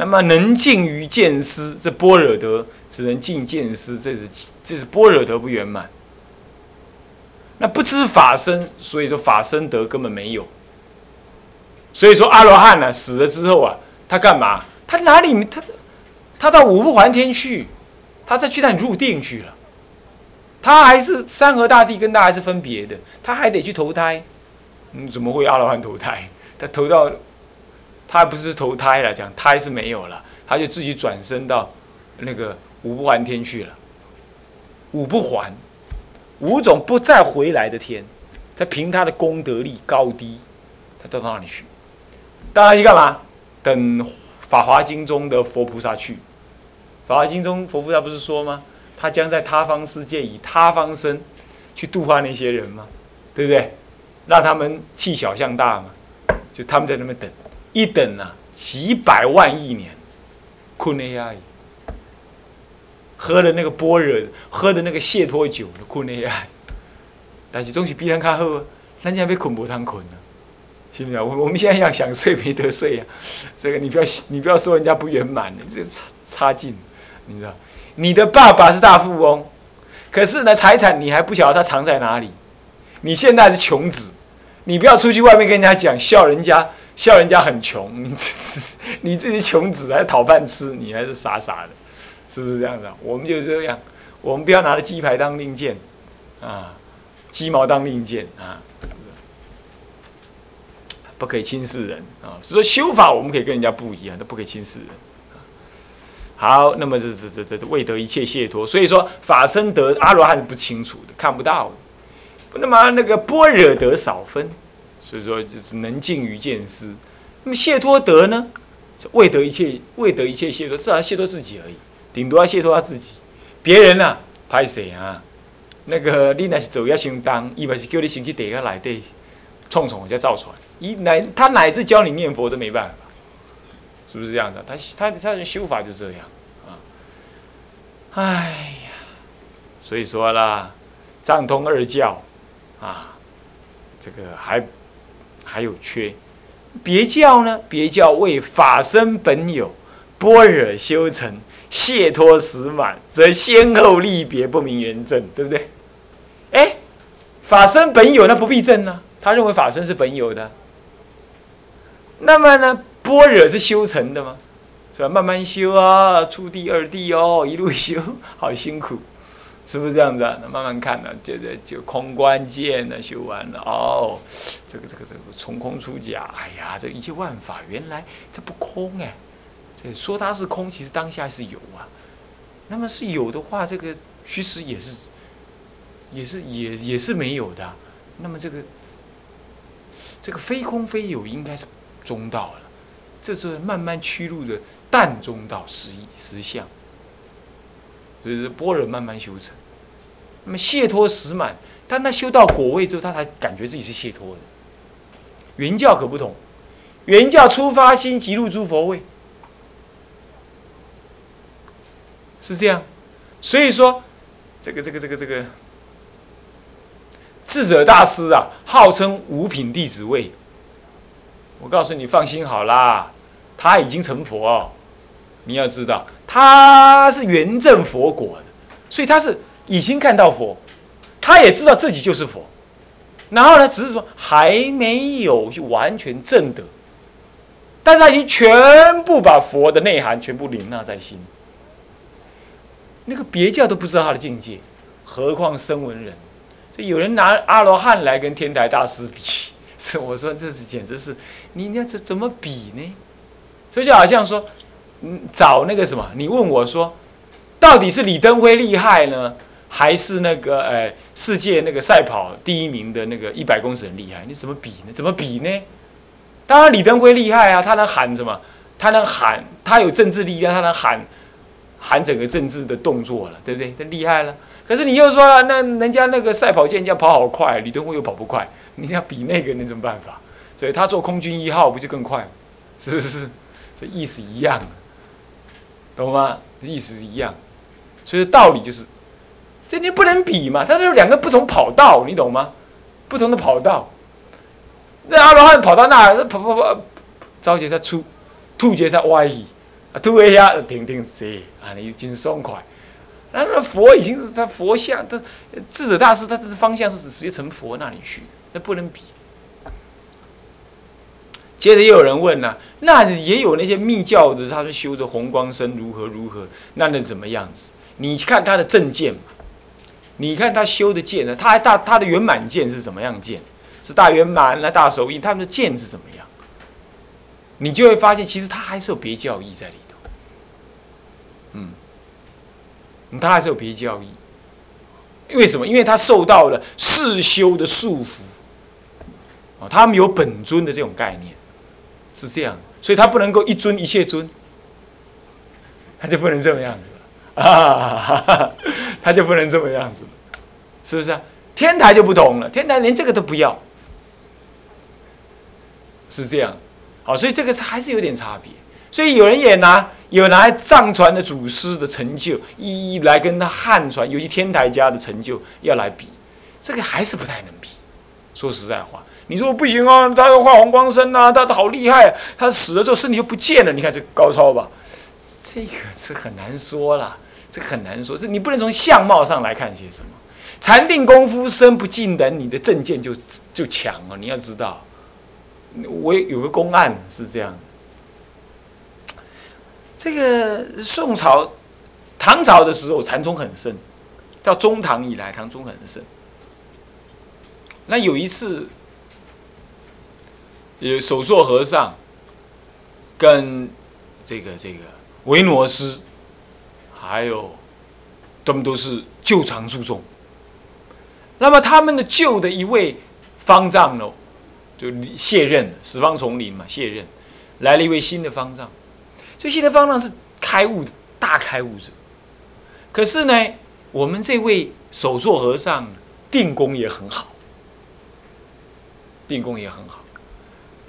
那么能尽于见思，这般若德只能尽见思，这是这是般若德不圆满。那不知法身，所以说法身德根本没有。所以说阿罗汉呢死了之后啊，他干嘛？他哪里他他到五不还天去，他再去那里入定去了。他还是山河大地跟他还是分别的，他还得去投胎。嗯，怎么会阿罗汉投胎？他投到，他不是投胎了，讲胎是没有了，他就自己转身到那个五不还天去了。五不还，五种不再回来的天，再凭他的功德力高低，他到哪里去？到哪里干嘛？等《法华经》中的佛菩萨去。《法华经》中佛菩萨不是说吗？他将在他方世界以他方身去度化那些人吗？对不对？让他们气小向大嘛。就他们在那边等，一等啊，几百万亿年，困内亚，喝的那个般若，喝的那个解脱酒，困内亚。但是总是比人较好啊，人家被困不通困啊，是不是啊？我我们现在要想睡没得睡啊，这个你不要你不要说人家不圆满的，这差差劲，你知道？你的爸爸是大富翁，可是呢，财产你还不晓得他藏在哪里，你现在是穷子。你不要出去外面跟人家讲笑人家笑人家很穷，你 你自己穷子还讨饭吃，你还是傻傻的，是不是这样子？我们就这样，我们不要拿着鸡排当令箭，啊，鸡毛当令箭啊，不可以轻视人啊。所以说修法我们可以跟人家不一样，都不可以轻视人。好，那么这这这这未得一切解脱，所以说法身得阿罗汉是不清楚的，看不到的。那么那个般若得少分，所以说就是能尽于见思。那么谢托德呢？未得一切，未得一切谢托，至少谢托自己而已，顶多要谢托他自己。别人呢？拍谁啊？那个你那是走要相当，伊嘛是叫你先去地下内底冲冲再造出来。伊乃他乃至教你念佛都没办法，是不是这样的？他他他的修法就这样啊。哎呀，所以说啦，藏通二教。啊，这个还还有缺，别教呢？别教为法身本有般若修成解脱实满，则先后立别不明原正，对不对？哎，法身本有，那不必证呢？他认为法身是本有的，那么呢？般若是修成的吗？是吧？慢慢修啊，初地、二地哦，一路修，好辛苦。是不是这样子啊？那慢慢看呢，就就就空关键呢，修完了哦，这个这个这个从空出假，哎呀，这一切万法原来它不空哎，这说它是空，其实当下是有啊。那么是有的话，这个其实也是，也是也也是没有的。那么这个这个非空非有，应该是中道了。这是慢慢趋入的淡中道实实相。所以般若慢慢修成。那么解脱实满，当他修到果位之后，他才感觉自己是解脱的。原教可不同，原教出发心即入诸佛位，是这样。所以说，这个这个这个这个智者大师啊，号称五品弟子位。我告诉你，放心好啦，他已经成佛哦。你要知道，他是原正佛果的，所以他是。已经看到佛，他也知道自己就是佛，然后呢，只是说还没有完全证得，但是他已经全部把佛的内涵全部领纳在心。那个别教都不知道他的境界，何况声闻人？所以有人拿阿罗汉来跟天台大师比，是我说这是简直是，你那这怎么比呢？所以就好像说，找那个什么，你问我说，到底是李登辉厉害呢？还是那个呃，世界那个赛跑第一名的那个一百公尺很厉害，你怎么比呢？怎么比呢？当然李登辉厉害啊，他能喊什么？他能喊，他有政治力量，他能喊喊整个政治的动作了，对不对？他厉害了。可是你又说了，那人家那个赛跑健将跑好快，李登辉又跑不快，你要比那个，你怎么办法？所以他做空军一号不就更快吗？是不是？这意思一样，懂吗？意思是一样，所以道理就是。这你不能比嘛，它就是两个不同跑道，你懂吗？不同的跑道。那阿罗汉跑到那，跑跑跑，着急在出，吐结在歪移，啊，对呀，停停这啊，你经爽快。那那佛已经是他佛像，他智者大师他的方向是直接成佛那里去，那不能比。接着又有人问了，那也有那些密教的，他说修的红光身如何如何，那能怎么样子？你看他的正见嘛，你看他修的剑呢，他还大他的圆满剑是怎么样剑？是大圆满那大手印，他们的剑是怎么样？你就会发现，其实他还是有别教义在里头。嗯，他还是有别教义。为什么？因为他受到了世修的束缚。哦，他们有本尊的这种概念。是这样，所以他不能够一尊一切尊，他就不能这么样子啊，他就不能这么样子，是不是啊？天台就不同了，天台连这个都不要，是这样，好，所以这个是还是有点差别。所以有人也拿有拿藏传的祖师的成就一一来跟他汉传，尤其天台家的成就要来比，这个还是不太能比。说实在话。你说不行啊，他要画黄光身呐，他好厉害，他死了之后身体就不见了。你看这高超吧？这个这很难说啦，这很难说。这你不能从相貌上来看些什么。禅定功夫深不进人，你的正见就就强了。你要知道，我有个公案是这样这个宋朝、唐朝的时候禅宗很盛，到中唐以来，唐宗很盛。那有一次。有首座和尚跟这个这个维诺斯，还有他们都是旧常注重。那么他们的旧的一位方丈呢，就卸任，十方丛林嘛，卸任，来了一位新的方丈。这新的方丈是开悟的大开悟者，可是呢，我们这位首座和尚定功也很好，定功也很好。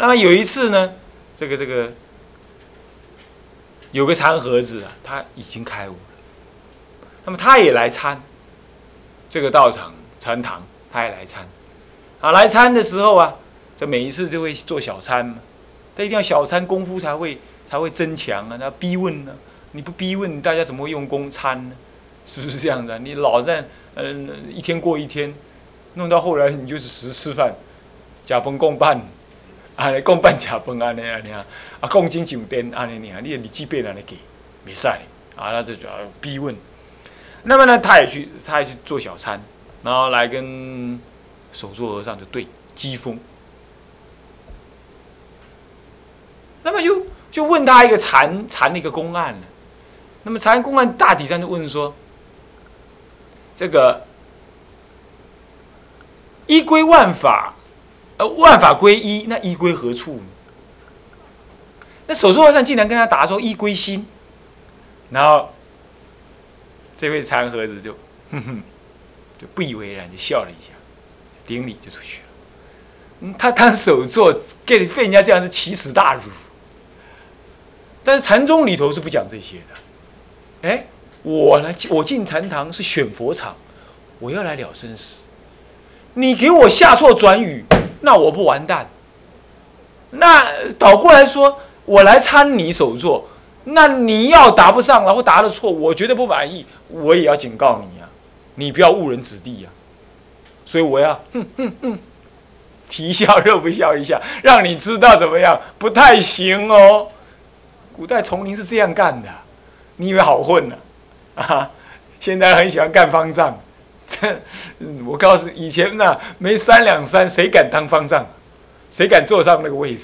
那么有一次呢，这个这个有个禅盒子啊，他已经开悟了。那么他也来参这个道场禅堂，他也来参。啊，来参的时候啊，这每一次就会做小参嘛。他一定要小参功夫才会才会增强啊。那逼问呢？你不逼问，大家怎么会用功参呢？是不是这样的？你老在嗯一天过一天，弄到后来你就是食吃饭，假崩共办。安尼共办食饭安尼安尼啊，啊共进酒店安尼尼啊，你的日记本安尼给，没使啊，那就叫逼问。那么呢，他也去，他也去做小餐，然后来跟手座和尚就对机锋。那么就就问他一个禅禅的一个公案呢。那么禅公案大体上就问说，这个一归万法。万法归一，那一归何处？那手座和尚竟然跟他答说一归心，然后这位禅和子就哼哼，就不以为然，就笑了一下，顶礼就出去了。嗯，他当手座，给被人家这样是奇耻大辱。但是禅宗里头是不讲这些的。哎，我来，我进禅堂是选佛场，我要来了生死。你给我下错转语。那我不完蛋？那倒过来说，我来参你手座，那你要答不上，然后答的错，我绝对不满意，我也要警告你呀，你不要误人子弟呀。所以我要哼哼哼，皮笑肉不笑一下，让你知道怎么样，不太行哦。古代丛林是这样干的，你以为好混呢？啊，现在很喜欢干方丈。我告诉，以前呢没三两三，谁敢当方丈？谁敢坐上那个位置？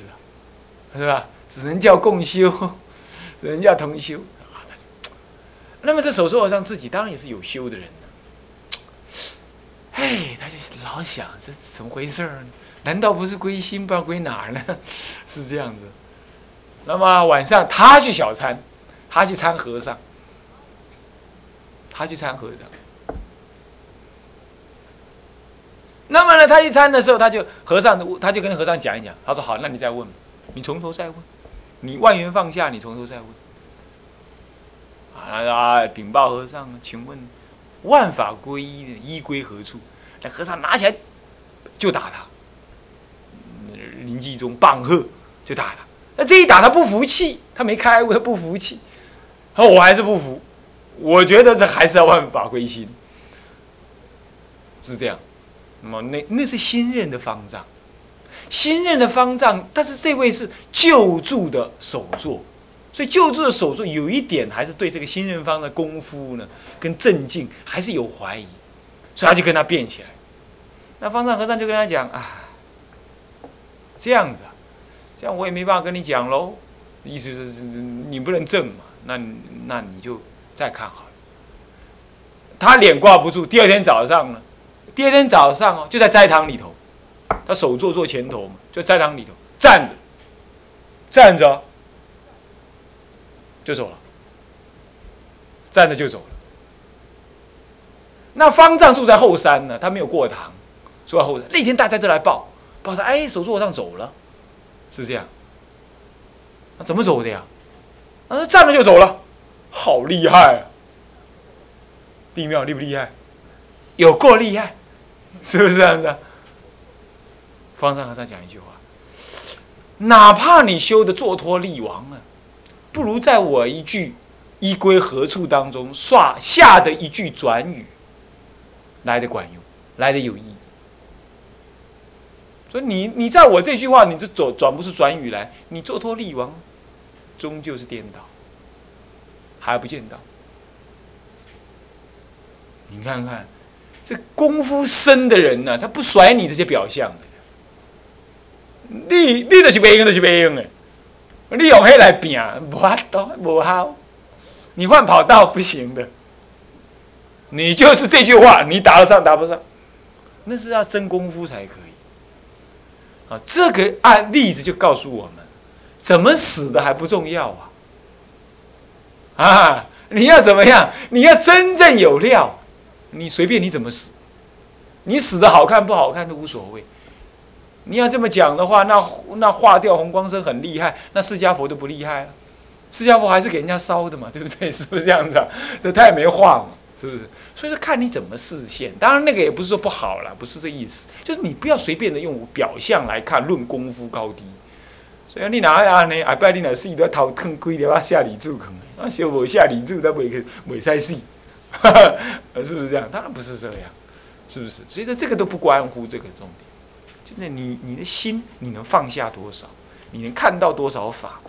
是吧？只能叫共修，只能叫同修。那么这手座和尚自己当然也是有修的人呢。哎，他就老想这怎么回事儿？难道不是归心，不知道归哪儿呢？是这样子。那么晚上他去小参，他去参和尚，他去参和尚。那么呢，他一参的时候，他就和尚，他就跟和尚讲一讲。他说：“好，那你再问，你从头再问，你万缘放下，你从头再问。”啊啊，禀报和尚，请问万法归一，一归何处？那和尚拿起来就打他，灵济中棒喝就打他，那这一打他不服气，他没开悟，他不服气，他说我还是不服，我觉得这还是要万法归心，是这样。那么那那是新任的方丈，新任的方丈，但是这位是救助的首座，所以救助的首座有一点还是对这个新任方的功夫呢跟镇静还是有怀疑，所以他就跟他辩起来。那方丈和尚就跟他讲啊，这样子啊，这样我也没办法跟你讲喽，意思是你不能正嘛，那那你就再看好了。他脸挂不住，第二天早上呢？第二天早上哦，就在斋堂里头，他首座坐前头嘛，就斋堂里头站着，站着就走了，站着就走了。那方丈住在后山呢，他没有过堂，住在后山。那天大家都来报，报他哎，首座和尚走了，是这样。那怎么走的呀？啊，站着就走了，好厉害啊！地庙厉不厉害？有够厉害！是不是这样子？方丈和尚讲一句话：哪怕你修的坐脱力王啊，不如在我一句“依归何处”当中刷下的一句转语来的管用，来的有意义。所以你你在我这句话，你就走转不出转语来，你坐脱力王终究是颠倒，还不见到。你看看。这功夫深的人呢，他不甩你这些表象的。你你就是没用，就是没用的。你用黑来拼，无法度，无效。你换跑道不行的。你就是这句话，你打得上打不上，那是要真功夫才可以。啊，这个案例子就告诉我们，怎么死的还不重要啊。啊，你要怎么样？你要真正有料。你随便你怎么死，你死的好看不好看都无所谓。你要这么讲的话，那那化掉红光身很厉害，那释迦佛都不厉害了。释迦佛还是给人家烧的嘛，对不对？是不是这样子？这太没话嘛，是不是？所以说看你怎么视线。当然那个也不是说不好了，不是这意思，就是你不要随便的用表象来看论功夫高低。所以你哪样呢？阿拜你哪死都要头坑龟的话下里住坑，啊小无下里住都袂去袂使死。是不是这样？当然不是这样，是不是？所以说这个都不关乎这个重点，就是你你的心你能放下多少，你能看到多少法，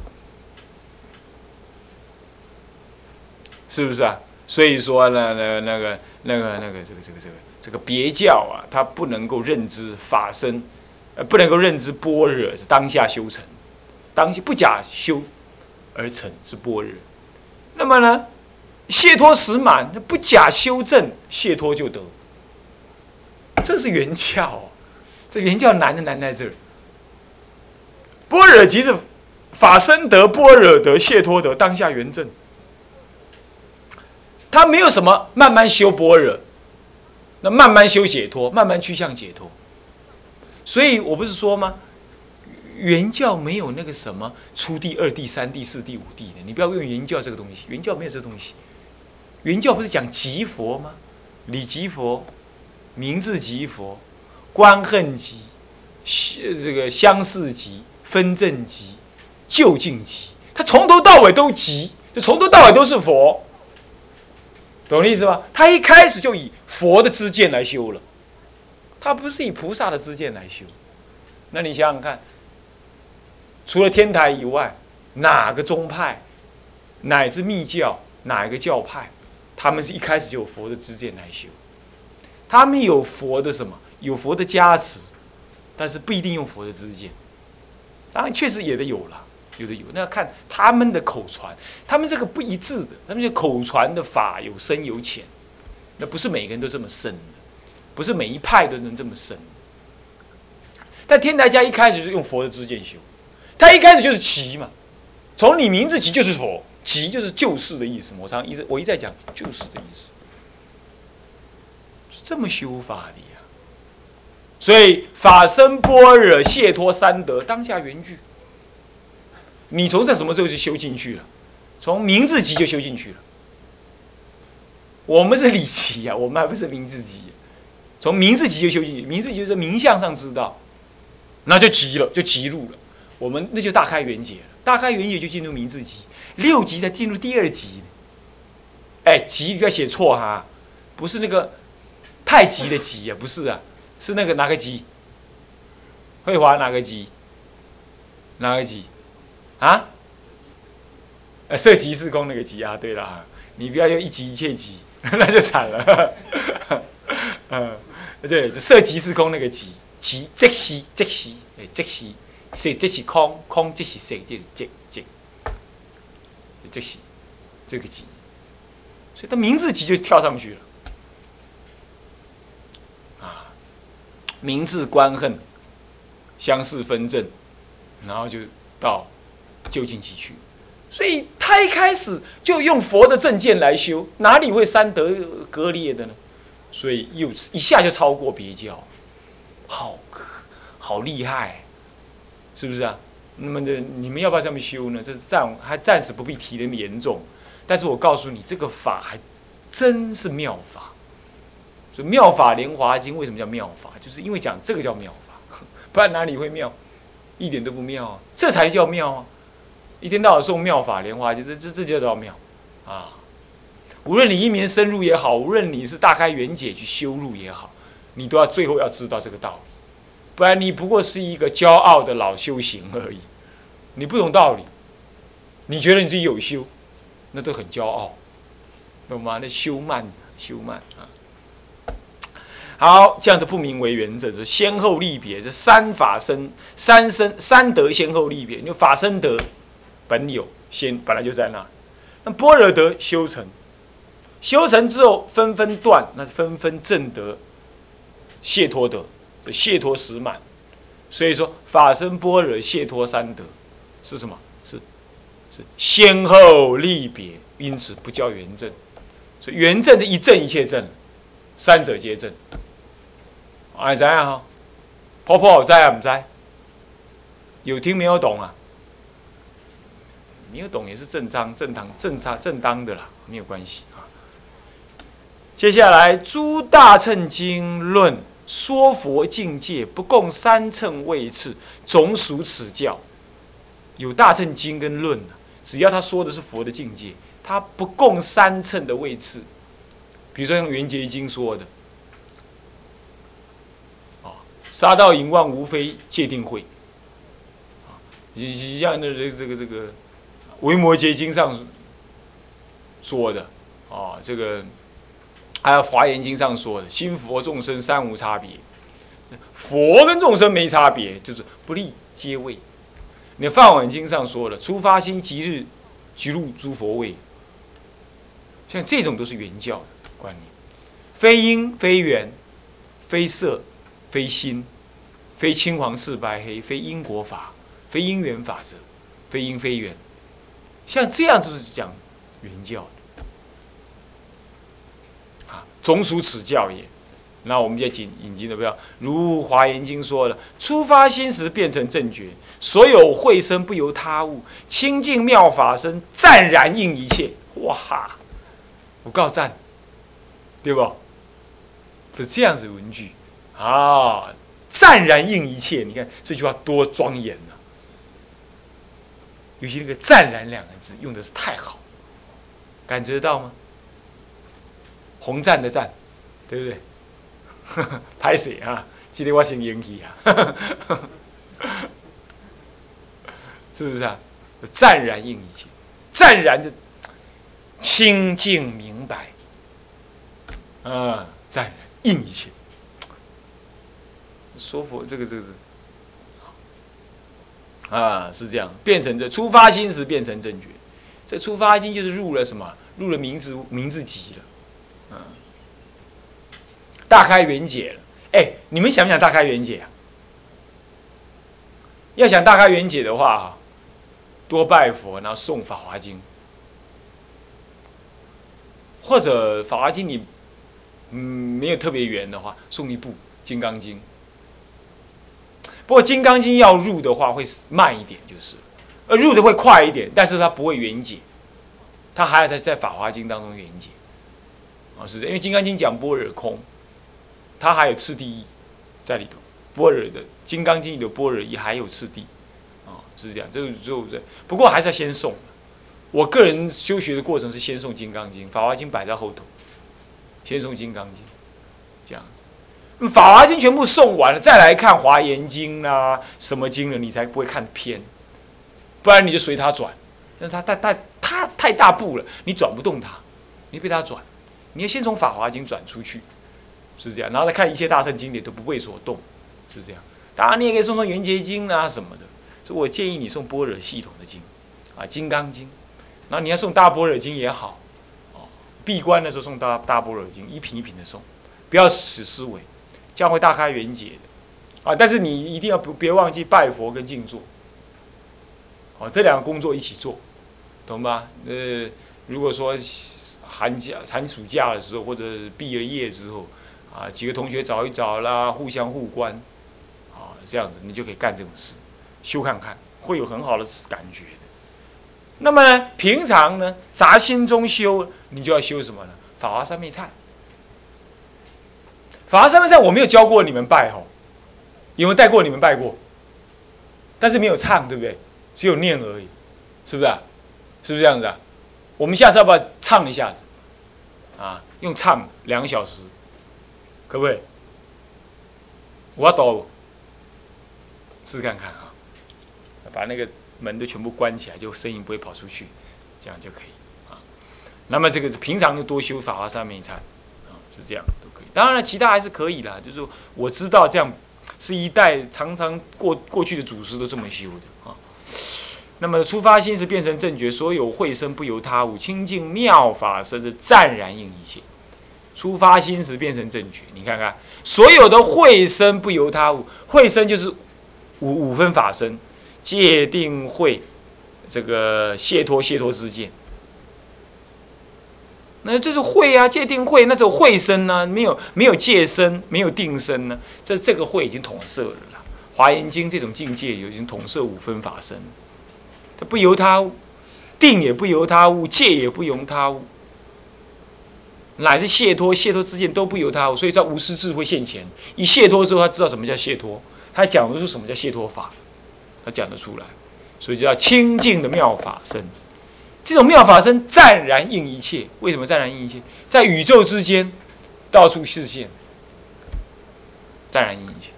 是不是啊？所以说呢，那个那个那个那个这个这个这个这个别教啊，它不能够认知法身，呃，不能够认知般若是当下修成，当下不假修而成是般若。那么呢？解脱时满，不假修正，解脱就得。这是原教，这原教难的难在这儿。般若即是法身得，般若得，解脱得，当下圆正。他没有什么慢慢修般若，那慢慢修解脱，慢慢趋向解脱。所以我不是说吗？原教没有那个什么初地、二地、三地、四地、五地的，你不要用原教这个东西，原教没有这个东西。原教不是讲即佛吗？理即佛，名字即佛，观恨即，这个相似即，分正即，究竟即，他从头到尾都即，就从头到尾都是佛，懂我意思吧？他一开始就以佛的知见来修了，他不是以菩萨的知见来修。那你想想看，除了天台以外，哪个宗派，乃至密教，哪一个教派？他们是一开始就有佛的知见来修，他们有佛的什么？有佛的加持，但是不一定用佛的知见。当然，确实也得有了，有的有。那要看他们的口传，他们这个不一致的，他们这口传的法有深有浅，那不是每个人都这么深的，不是每一派都能这么深。但天台家一开始就用佛的知见修，他一开始就是奇嘛，从你名字起就是佛。即就是救世的意思，我常一直我一再讲救世的意思，是这么修法的呀。所以法身般若解脱三德当下圆具，你从在什么时候就修进去了？从名字集就修进去了。我们是理集呀，我们还不是名字集，从名字集就修进去，名字集就是名相上知道，那就急了，就急入了。我们那就大开圆解了。大开圆解就进入明字集，六级才进入第二级。哎，集不要写错哈，不是那个太极的极呀，不是啊，是那个哪个极？慧华哪个极？哪个极？啊？呃，色即是空那个极啊，对了，你不要用一极一切极，那就惨了。嗯，对，色即是空那个极，极即是即是，哎，即是色即是空，空即是色，即即即，这些这个极，所以他名字极就跳上去了。啊，名字观恨，相似分正，然后就到究竟极去。所以他一开始就用佛的正见来修，哪里会三德割裂的呢？所以又一下就超过别教，好，好厉害，是不是啊？那么的你们要不要这么修呢？这是暂还暂时不必提那么严重，但是我告诉你，这个法还真是妙法。所以《妙法莲华经》为什么叫妙法？就是因为讲这个叫妙法，不然哪里会妙？一点都不妙啊！这才叫妙啊！一天到晚送妙法莲华经，这这这就叫妙啊！无论你一年深入也好，无论你是大开圆解去修入也好，你都要最后要知道这个道理，不然你不过是一个骄傲的老修行而已。你不懂道理，你觉得你自己有修，那都很骄傲，懂吗？那修慢，修慢啊！好，这样子不名为原则，先后立别，是三法生、三生、三德先后立别。因为法生德本有先，本来就在那。那般若德修成，修成之后纷纷断，那纷纷正德解脱德，解脱实满。所以说法身般若解脱三德是什么？是是先后立别，因此不叫圆正。所以圆正是一正一切正，三者皆正。哎，知啊哈？婆婆在啊？唔在？有听没有懂啊？没有懂也是正常、正常、正常、正当的啦，没有关系啊。接下来《诸大乘经论》说佛境界不共三乘位次，总属此教。有大乘经跟论只要他说的是佛的境界，他不共三乘的位次。比如说像《圆觉经》说的。啊杀盗淫妄无非界定会，啊，像那这这个这个《维摩诘经》上说的，啊，这个还有《华严经》上说的，心佛众生三无差别，佛跟众生没差别，就是不立阶位。你《梵网经》上说的，出发心即日即入诸佛位，像这种都是原教的观念，非因非缘，非色。非心，非青黄赤白黑，非因果法，非因缘法则，非因非缘，像这样就是讲原教的，总属此教也。那我们就引引经的不要，如华严经说了，出发心时变成正觉，所有慧生不由他物，清净妙法身湛然应一切。哇哈，我告赞，对不？是这样子文句。啊！湛然应一切，你看这句话多庄严呐！尤其那个“湛然”两个字用的是太好，感觉得到吗？红赞的赞，对不对？拍谁啊？今天我先引起啊！是不是啊？湛然应一切，湛然的清净明白，啊，湛然应一切。说佛这个这个啊是这样，变成这出发心时变成正觉，这出发心就是入了什么？入了名字名字集了，大开圆解了。哎，你们想不想大开圆解啊？要想大开圆解的话，多拜佛，然后诵法华经，或者法华经你嗯没有特别圆的话，送一部金刚经。不过《金刚经》要入的话会慢一点，就是，呃，入的会快一点，但是它不会圆解，它还要在在《法华经》当中圆解，啊，是的因为《金刚经》讲般若空，它还有次第义在里头，般若的《金刚经》里的般若义还有次第，啊，是这样，就就这。不过还是要先诵。我个人修学的过程是先诵《金刚经》，《法华经》摆在后头，先诵《金刚经》，这样子。《法华经》全部诵完了，再来看《华严经》啦，什么经了，你才不会看偏。不然你就随他转，那他太太他太大步了，你转不动他，你被他转。你要先从《法华经》转出去，是这样，然后再看一切大圣经典都不为所动，是这样。当然你也可以送送《圆觉经》啊什么的，所以我建议你送般若系统的经，啊，《金刚经》。然后你要送大般若经也好，哦，闭关的时候送大大般若经，一品一品的送，不要死思维，这样会大开圆解的，啊！但是你一定要不别忘记拜佛跟静坐，哦，这两个工作一起做，懂吗？呃，如果说寒假寒暑假的时候，或者毕了业之后，啊，几个同学找一找啦，互相互关，啊，这样子你就可以干这种事，修看看，会有很好的感觉。那么平常呢，杂心中修，你就要修什么呢？法华三昧忏。法华三昧忏我没有教过你们拜吼，有没有带过你们拜过？但是没有唱，对不对？只有念而已，是不是啊？是不是这样子啊？我们下次要不要唱一下子？啊，用唱两个小时，可不可以？我要抖，试试看看啊，把那个。门都全部关起来，就声音不会跑出去，这样就可以啊。那么这个平常就多修法华三昧忏啊，是这样都可以。当然了，其他还是可以啦。就是我知道这样是一代常常过过去的祖师都这么修的啊。那么出发心是变成正觉，所有慧身不由他物，清净妙法身是湛然应一切。出发心时变成正觉，你看看所有的慧身不由他物，慧身就是五五分法身。界定慧，这个解脱解脱之见，那这是慧啊，界定慧，那种会身呢？没有没有界身，没有定身呢？这这个慧已经统摄了啦。华严经这种境界已经统摄五分法身，它不由他物，定也不由他物，界也不由他物，乃至解脱解脱之见都不由他，所以叫无师智慧现前。一解脱之后，他知道什么叫解脱，他讲的是什么叫解脱法。他讲得出来，所以叫清净的妙法身。这种妙法身湛然应一切。为什么湛然应一切？在宇宙之间，到处视现，湛然应一切。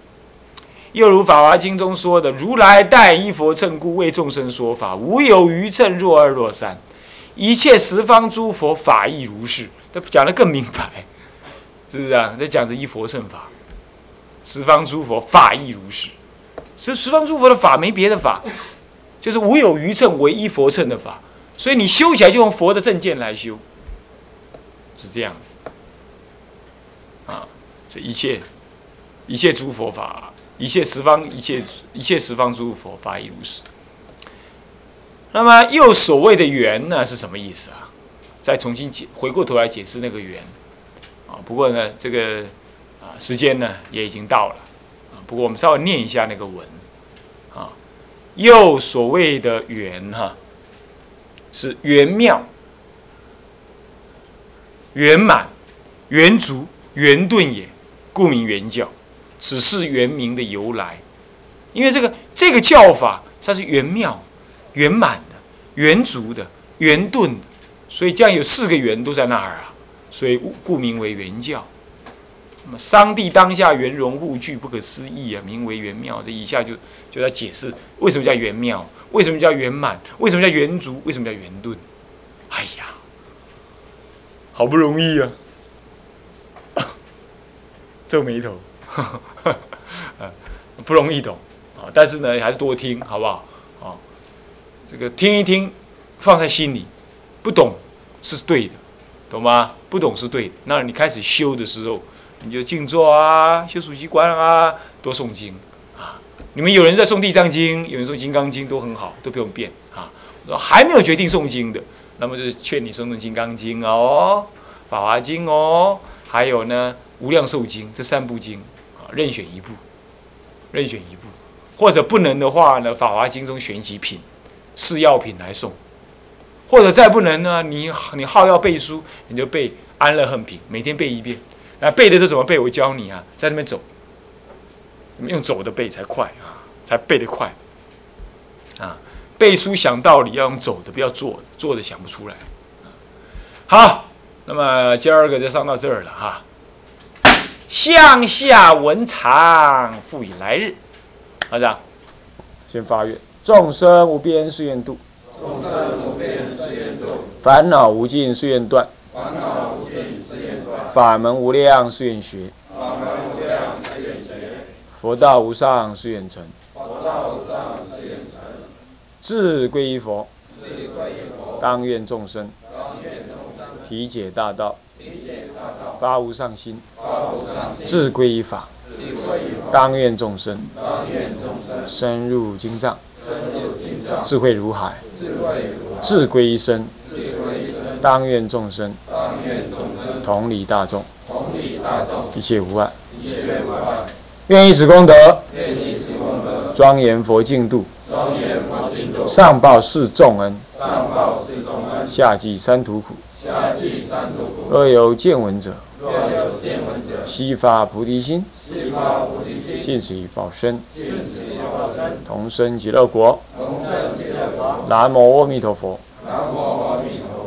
又如《法华经》中说的：“如来待一佛乘故，为众生说法，无有余乘，若二若三。一切十方诸佛法亦如是。”他讲得更明白，是不是啊？这讲着一佛乘法，十方诸佛法亦如是。十十方诸佛的法没别的法，就是无有余乘，唯一佛乘的法。所以你修起来就用佛的正见来修，是这样。啊，这一切一切诸佛法，一切十方一切一切十方诸佛法亦如是。那么又所谓的缘呢是什么意思啊？再重新解回过头来解释那个缘。啊，不过呢这个啊时间呢也已经到了。啊不过我们稍微念一下那个文，啊，又所谓的圆哈，是圆妙、圆满、圆足、圆顿也，故名圆教。此是圆名的由来。因为这个这个教法，它是圆妙、圆满的、圆足的、圆顿的，所以这样有四个圆都在那儿啊，所以故名为圆教。那么，商帝当下圆融互具，不可思议啊，名为圆妙。这以下就就在解释为什么叫圆妙，为什么叫圆满，为什么叫圆足，为什么叫圆顿。哎呀，好不容易啊，皱眉头，不容易懂啊。但是呢，还是多听，好不好？啊，这个听一听，放在心里，不懂是对的，懂吗？不懂是对的。那你开始修的时候。你就静坐啊，修数息观啊，多诵经啊。你们有人在诵地藏经，有人诵金刚经，都很好，都不用变啊。还没有决定诵经的，那么就是劝你诵诵金刚经哦，法华经哦，还有呢无量寿经这三部经啊，任选一部，任选一部，或者不能的话呢，法华经中选几品，四药品来诵，或者再不能呢，你你好要背书，你就背安乐恨品，每天背一遍。啊，背的都怎么背？我教你啊，在那边走，用走的背才快啊，才背得快。啊，背书想道理要用走的，不要坐着，坐的想不出来。好，那么今儿个就上到这儿了哈。向下文长，复以来日。好，这样，先发愿：众生无边誓愿度，众生无边；烦恼无尽誓愿断，烦恼无尽誓愿断；法门无量誓愿学，佛道无上誓愿成，佛道无上誓愿成；志归于佛，当愿众生。当愿众生体解大道，发无上心，发无上心；志归于法，当愿众生。深入经藏，智慧如海，智慧如海；志归一生，智归一生，当愿众生当愿众生同理大众，同理大众，一切无碍。一切无碍。愿以此功德，愿以此功德，庄严佛净土，庄严佛净土，上报四重恩，上报四重恩，下济三途苦。下济三途苦。若有见闻者，若有见闻者，悉发菩提心，悉发菩提心，尽此以报身，尽此以报身，同生极乐国。同生极乐国。南无阿弥陀佛。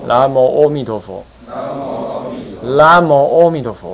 南无阿弥陀佛。南无阿弥陀佛。